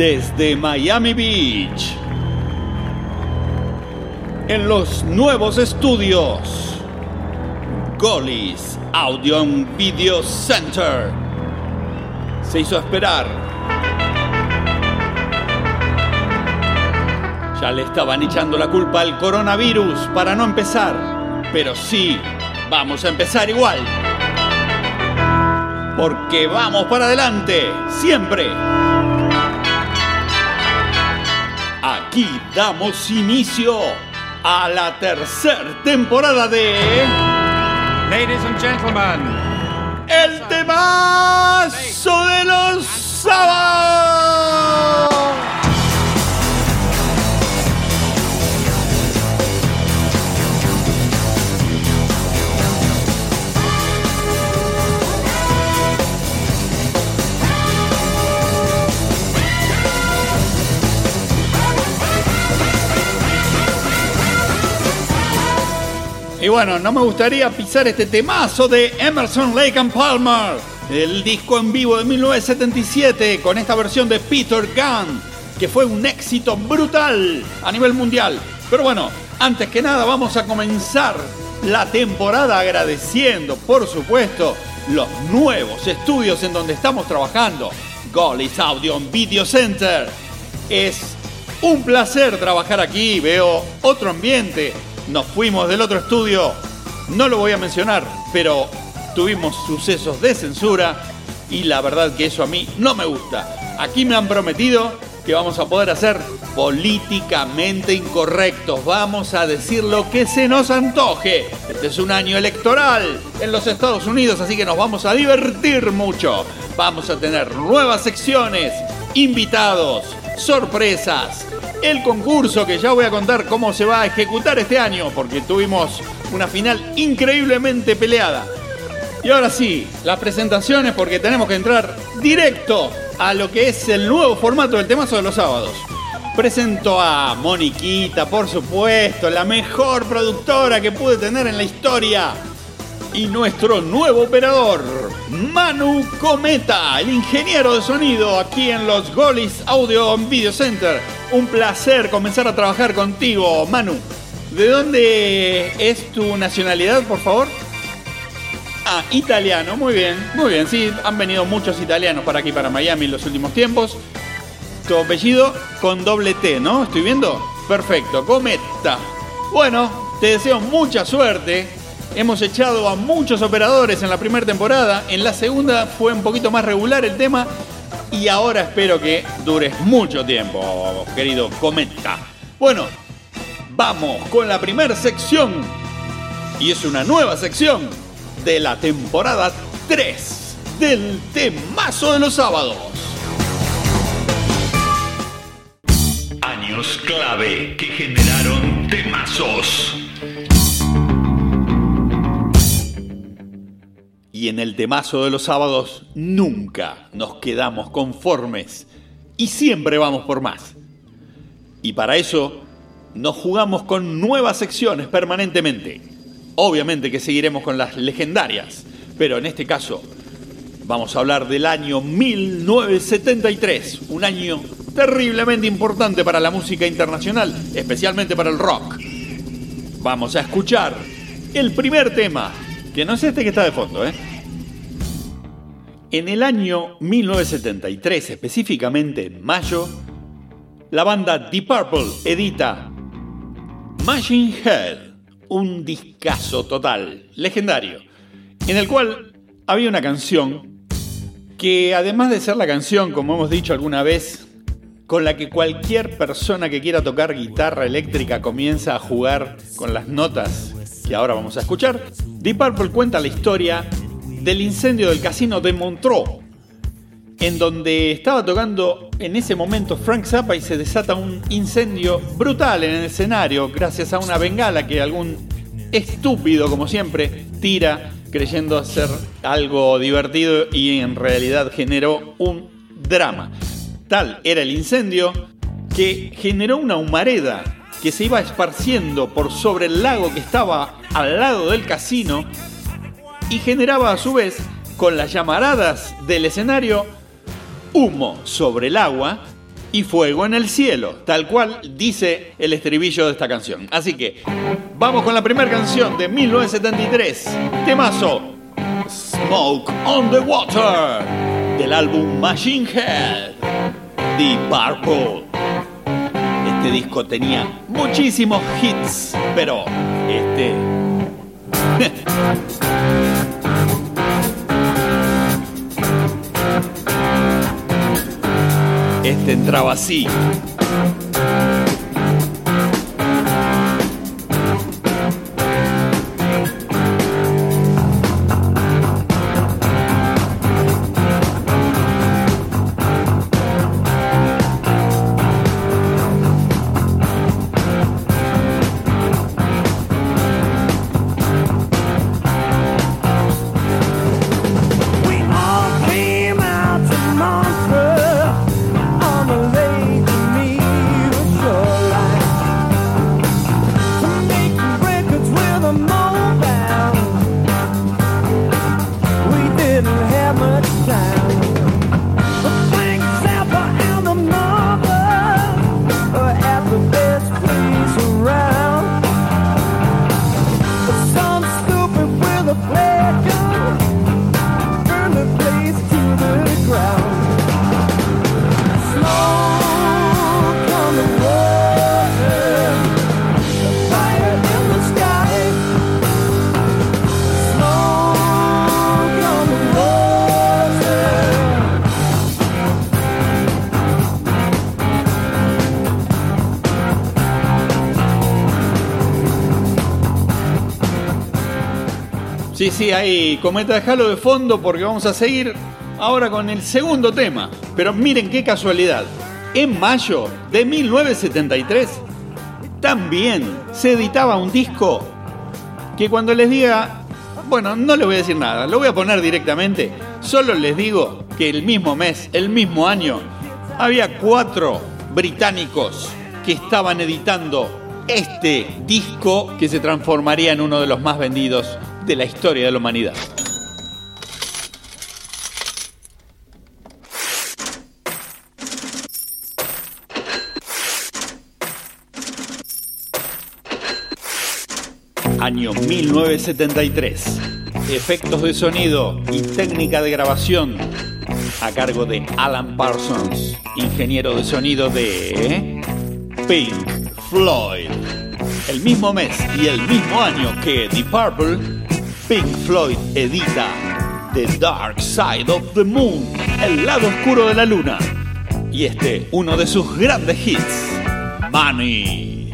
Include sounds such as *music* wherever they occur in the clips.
desde Miami Beach. En los nuevos estudios, Golis Audio and Video Center. Se hizo esperar. Ya le estaban echando la culpa al coronavirus para no empezar. Pero sí, vamos a empezar igual. Porque vamos para adelante, siempre. Aquí damos inicio a la tercera temporada de... Ladies and gentlemen, El temazo de los sábados. Y bueno, no me gustaría pisar este temazo de Emerson Lake and Palmer, el disco en vivo de 1977 con esta versión de Peter Gunn, que fue un éxito brutal a nivel mundial. Pero bueno, antes que nada vamos a comenzar la temporada agradeciendo, por supuesto, los nuevos estudios en donde estamos trabajando. Golis Audio Video Center. Es un placer trabajar aquí, veo otro ambiente. Nos fuimos del otro estudio, no lo voy a mencionar, pero tuvimos sucesos de censura y la verdad que eso a mí no me gusta. Aquí me han prometido que vamos a poder hacer políticamente incorrectos, vamos a decir lo que se nos antoje. Este es un año electoral en los Estados Unidos, así que nos vamos a divertir mucho. Vamos a tener nuevas secciones, invitados, sorpresas, el concurso que ya voy a contar cómo se va a ejecutar este año, porque tuvimos una final increíblemente peleada. Y ahora sí, las presentaciones porque tenemos que entrar directo a lo que es el nuevo formato del temazo de los sábados. Presento a Moniquita, por supuesto, la mejor productora que pude tener en la historia. Y nuestro nuevo operador, Manu Cometa, el ingeniero de sonido aquí en los Golis Audio and Video Center. Un placer comenzar a trabajar contigo, Manu. ¿De dónde es tu nacionalidad, por favor? Ah, italiano, muy bien, muy bien. Sí, han venido muchos italianos para aquí, para Miami en los últimos tiempos. Tu apellido con doble T, ¿no? ¿Estoy viendo? Perfecto, Cometa. Bueno, te deseo mucha suerte. Hemos echado a muchos operadores en la primera temporada. En la segunda fue un poquito más regular el tema. Y ahora espero que dures mucho tiempo, querido Cometa. Bueno, vamos con la primera sección. Y es una nueva sección de la temporada 3 del temazo de los sábados. Años clave que generaron temazos. Y en el temazo de los sábados nunca nos quedamos conformes y siempre vamos por más. Y para eso nos jugamos con nuevas secciones permanentemente. Obviamente que seguiremos con las legendarias, pero en este caso vamos a hablar del año 1973, un año terriblemente importante para la música internacional, especialmente para el rock. Vamos a escuchar el primer tema, que no es este que está de fondo, ¿eh? En el año 1973, específicamente en mayo, la banda Deep Purple edita Machine Head, un discazo total, legendario, en el cual había una canción que además de ser la canción, como hemos dicho alguna vez, con la que cualquier persona que quiera tocar guitarra eléctrica comienza a jugar con las notas que ahora vamos a escuchar, Deep Purple cuenta la historia del incendio del casino de Montreux, en donde estaba tocando en ese momento Frank Zappa y se desata un incendio brutal en el escenario gracias a una bengala que algún estúpido, como siempre, tira creyendo hacer algo divertido y en realidad generó un drama. Tal era el incendio que generó una humareda que se iba esparciendo por sobre el lago que estaba al lado del casino y generaba a su vez, con las llamaradas del escenario, humo sobre el agua y fuego en el cielo, tal cual dice el estribillo de esta canción. Así que vamos con la primera canción de 1973, temazo Smoke on the Water, del álbum Machine Head, The Purple. Este disco tenía muchísimos hits, pero este... *laughs* Este entraba así. Sí, ahí, cometa, déjalo de fondo porque vamos a seguir ahora con el segundo tema. Pero miren qué casualidad. En mayo de 1973 también se editaba un disco que cuando les diga, bueno, no les voy a decir nada, lo voy a poner directamente. Solo les digo que el mismo mes, el mismo año, había cuatro británicos que estaban editando este disco que se transformaría en uno de los más vendidos de la historia de la humanidad. Año 1973. Efectos de sonido y técnica de grabación a cargo de Alan Parsons, ingeniero de sonido de Pink Floyd. El mismo mes y el mismo año que The Purple Pink Floyd edita The Dark Side of the Moon, el lado oscuro de la luna. Y este, uno de sus grandes hits, Money.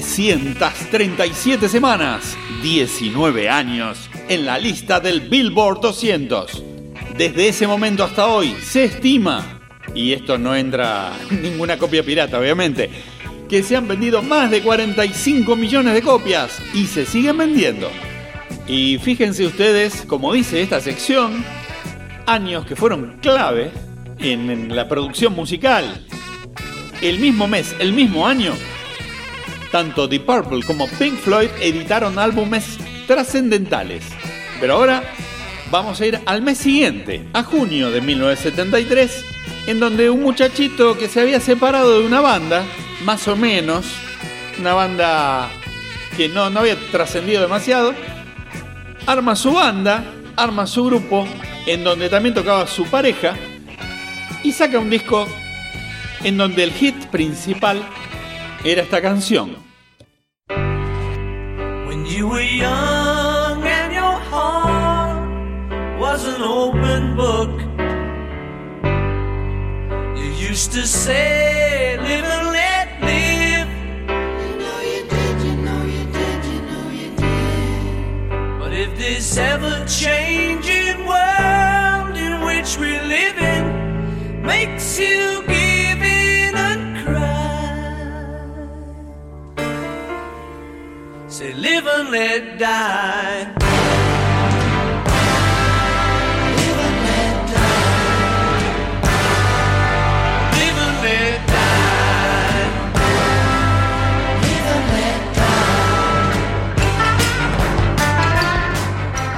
937 semanas, 19 años en la lista del Billboard 200. Desde ese momento hasta hoy se estima, y esto no entra ninguna copia pirata obviamente, que se han vendido más de 45 millones de copias y se siguen vendiendo. Y fíjense ustedes, como dice esta sección, años que fueron clave en la producción musical. El mismo mes, el mismo año, tanto The Purple como Pink Floyd editaron álbumes trascendentales. Pero ahora vamos a ir al mes siguiente, a junio de 1973, en donde un muchachito que se había separado de una banda, más o menos, una banda que no, no había trascendido demasiado, arma su banda, arma su grupo, en donde también tocaba su pareja, y saca un disco en donde el hit principal era esta canción. When you were young and your heart was an open book, you used to say, live and let live. You know you did, you know you did, you know you did. But if this ever changing world in which we live in makes you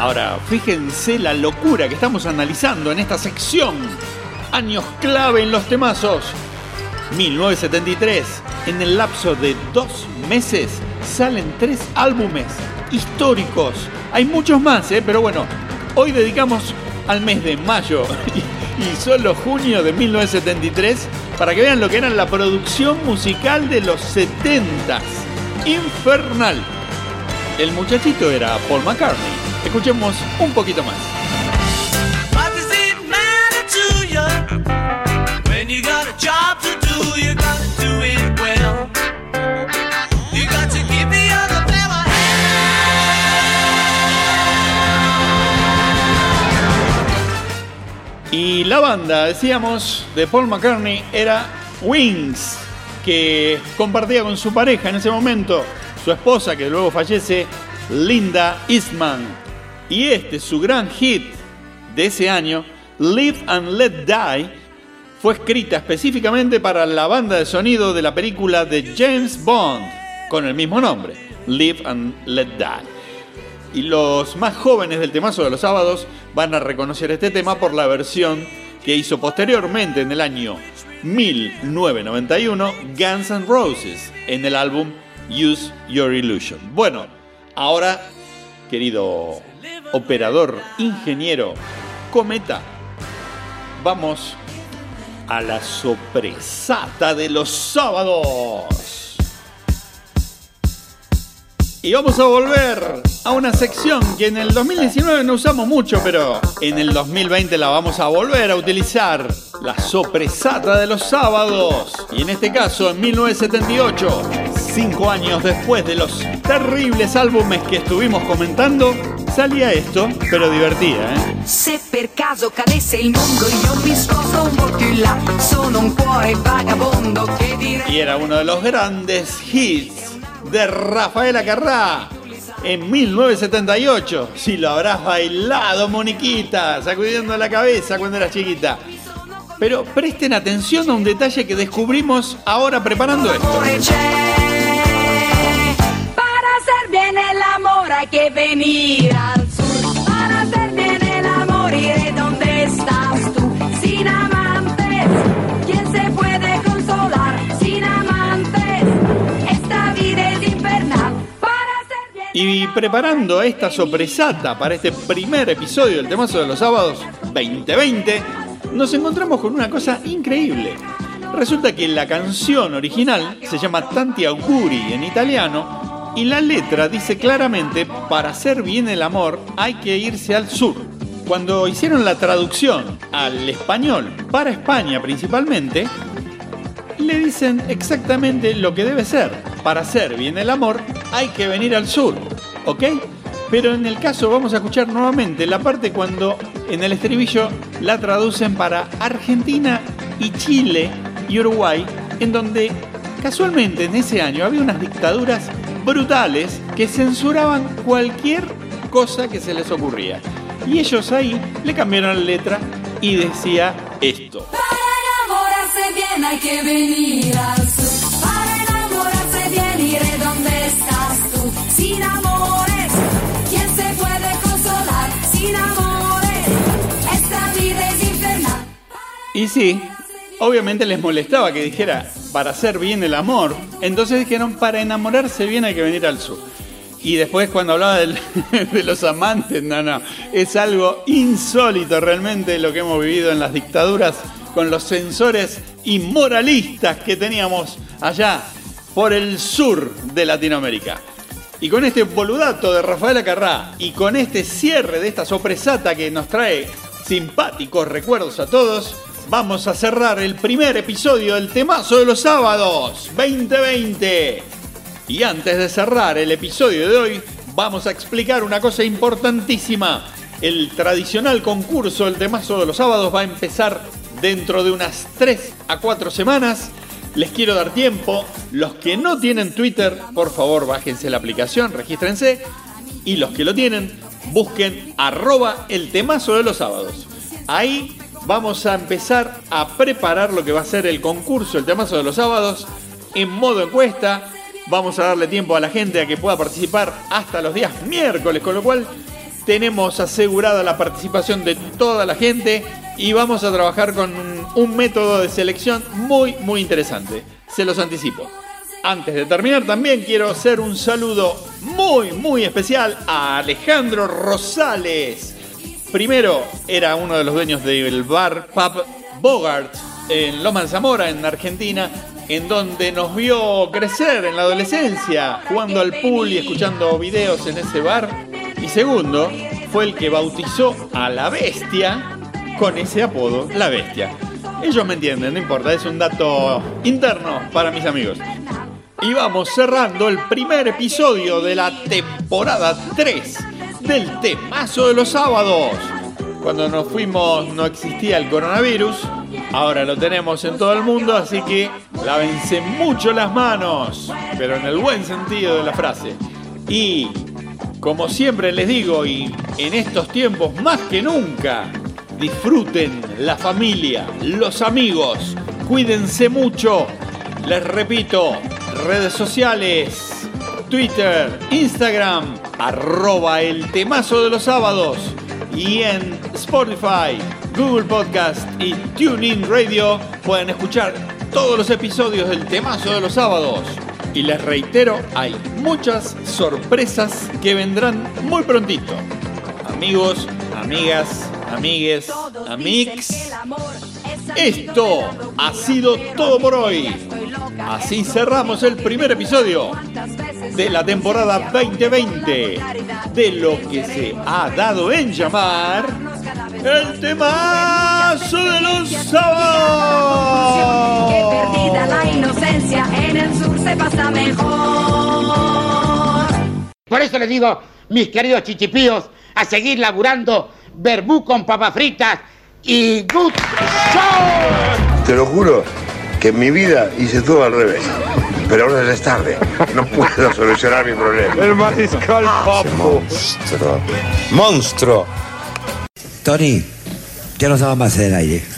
Ahora, fíjense la locura que estamos analizando en esta sección. Años clave en los temazos. 1973. En el lapso de dos meses salen tres álbumes históricos. Hay muchos más, ¿eh? pero bueno, hoy dedicamos al mes de mayo *laughs* y solo junio de 1973 para que vean lo que era la producción musical de los 70s. Infernal. El muchachito era Paul McCartney. Escuchemos un poquito más. Y la banda, decíamos, de Paul McCartney era Wings, que compartía con su pareja en ese momento, su esposa, que luego fallece, Linda Eastman. Y este, su gran hit de ese año, Live and Let Die, fue escrita específicamente para la banda de sonido de la película de James Bond, con el mismo nombre, Live and Let Die. Y los más jóvenes del temazo de los sábados van a reconocer este tema por la versión que hizo posteriormente en el año 1991 Guns N' Roses en el álbum Use Your Illusion. Bueno, ahora, querido operador, ingeniero, cometa. Vamos a la sorpresata de los sábados. Y vamos a volver a una sección que en el 2019 no usamos mucho, pero en el 2020 la vamos a volver a utilizar. La sopresata de los sábados. Y en este caso, en 1978, cinco años después de los terribles álbumes que estuvimos comentando, salía esto, pero divertida, ¿eh? Se per caso cadesse il mondo io mi un po' più là Sono un cuore vagabondo che direi Y era uno de los grandes hits de Rafaela Carrá en 1978. Si lo habrás bailado, Moniquita, sacudiendo la cabeza cuando eras chiquita. Pero presten atención a un detalle que descubrimos ahora preparando esto. Para hacer bien el amor hay que venir al sur. Y preparando esta sopresata para este primer episodio del Temazo de los Sábados 2020, nos encontramos con una cosa increíble. Resulta que la canción original se llama Tanti Auguri en italiano y la letra dice claramente, para hacer bien el amor hay que irse al sur. Cuando hicieron la traducción al español, para España principalmente, le dicen exactamente lo que debe ser. Para hacer bien el amor hay que venir al sur, ¿ok? Pero en el caso vamos a escuchar nuevamente la parte cuando en el estribillo la traducen para Argentina y Chile y Uruguay, en donde casualmente en ese año había unas dictaduras brutales que censuraban cualquier cosa que se les ocurría. Y ellos ahí le cambiaron la letra y decía esto. Para enamorarse bien hay que venir al sur. Y sí, obviamente les molestaba que dijera para hacer bien el amor. Entonces dijeron para enamorarse bien hay que venir al sur. Y después cuando hablaba *laughs* de los amantes, no, no, es algo insólito realmente lo que hemos vivido en las dictaduras con los censores inmoralistas que teníamos allá por el sur de Latinoamérica. Y con este boludato de Rafaela Carrá y con este cierre de esta sopresata que nos trae simpáticos recuerdos a todos, vamos a cerrar el primer episodio del temazo de los sábados 2020. Y antes de cerrar el episodio de hoy, vamos a explicar una cosa importantísima. El tradicional concurso del temazo de los sábados va a empezar dentro de unas 3 a 4 semanas. Les quiero dar tiempo. Los que no tienen Twitter, por favor bájense la aplicación, regístrense. Y los que lo tienen, busquen arroba el temazo de los sábados. Ahí vamos a empezar a preparar lo que va a ser el concurso, el temazo de los sábados, en modo encuesta. Vamos a darle tiempo a la gente a que pueda participar hasta los días miércoles, con lo cual tenemos asegurada la participación de toda la gente y vamos a trabajar con un, método de selección muy, muy interesante. Se los anticipo. Antes de terminar, también quiero hacer un saludo muy, muy especial a Alejandro Rosales. Primero era uno de los dueños del bar Pub Bogart en Loma Zamora, en Argentina, en donde nos vio crecer en la adolescencia, jugando al pool y escuchando videos en ese bar. Y segundo, fue el que bautizó a la bestia con ese apodo, la bestia. Ellos me entienden, no importa, es un dato interno para mis amigos. Y vamos cerrando el primer episodio de la temporada 3 del temazo de los sábados. Cuando nos fuimos no existía el coronavirus, ahora lo tenemos en todo el mundo, así que lávense mucho las manos, pero en el buen sentido de la frase. Y como siempre les digo, y en estos tiempos más que nunca, disfruten la familia, los amigos, cuídense mucho. Les repito, redes sociales, Twitter, Instagram, arroba el temazo de los sábados y en Spotify, Google Podcast y TuneIn Radio pueden escuchar todos los episodios del temazo de los sábados. Y les reitero, hay muchas sorpresas que vendrán muy prontito. Amigos, amigas, amigues, amix. Esto ha sido todo por hoy. Así cerramos el primer episodio de la temporada 2020 de lo que se ha dado en llamar el temazo de los sábados. Que perdida la inocencia, en el sur se pasa mejor. Por eso les digo, mis queridos chichipíos, a seguir laburando verbú con papas fritas y good show. Te lo juro que en mi vida hice todo al revés. Pero ahora ya es tarde. No puedo *laughs* solucionar mi problema. El mariscal Papo. Monstruo. Monstruo. Tony, ya nos daba más en el aire.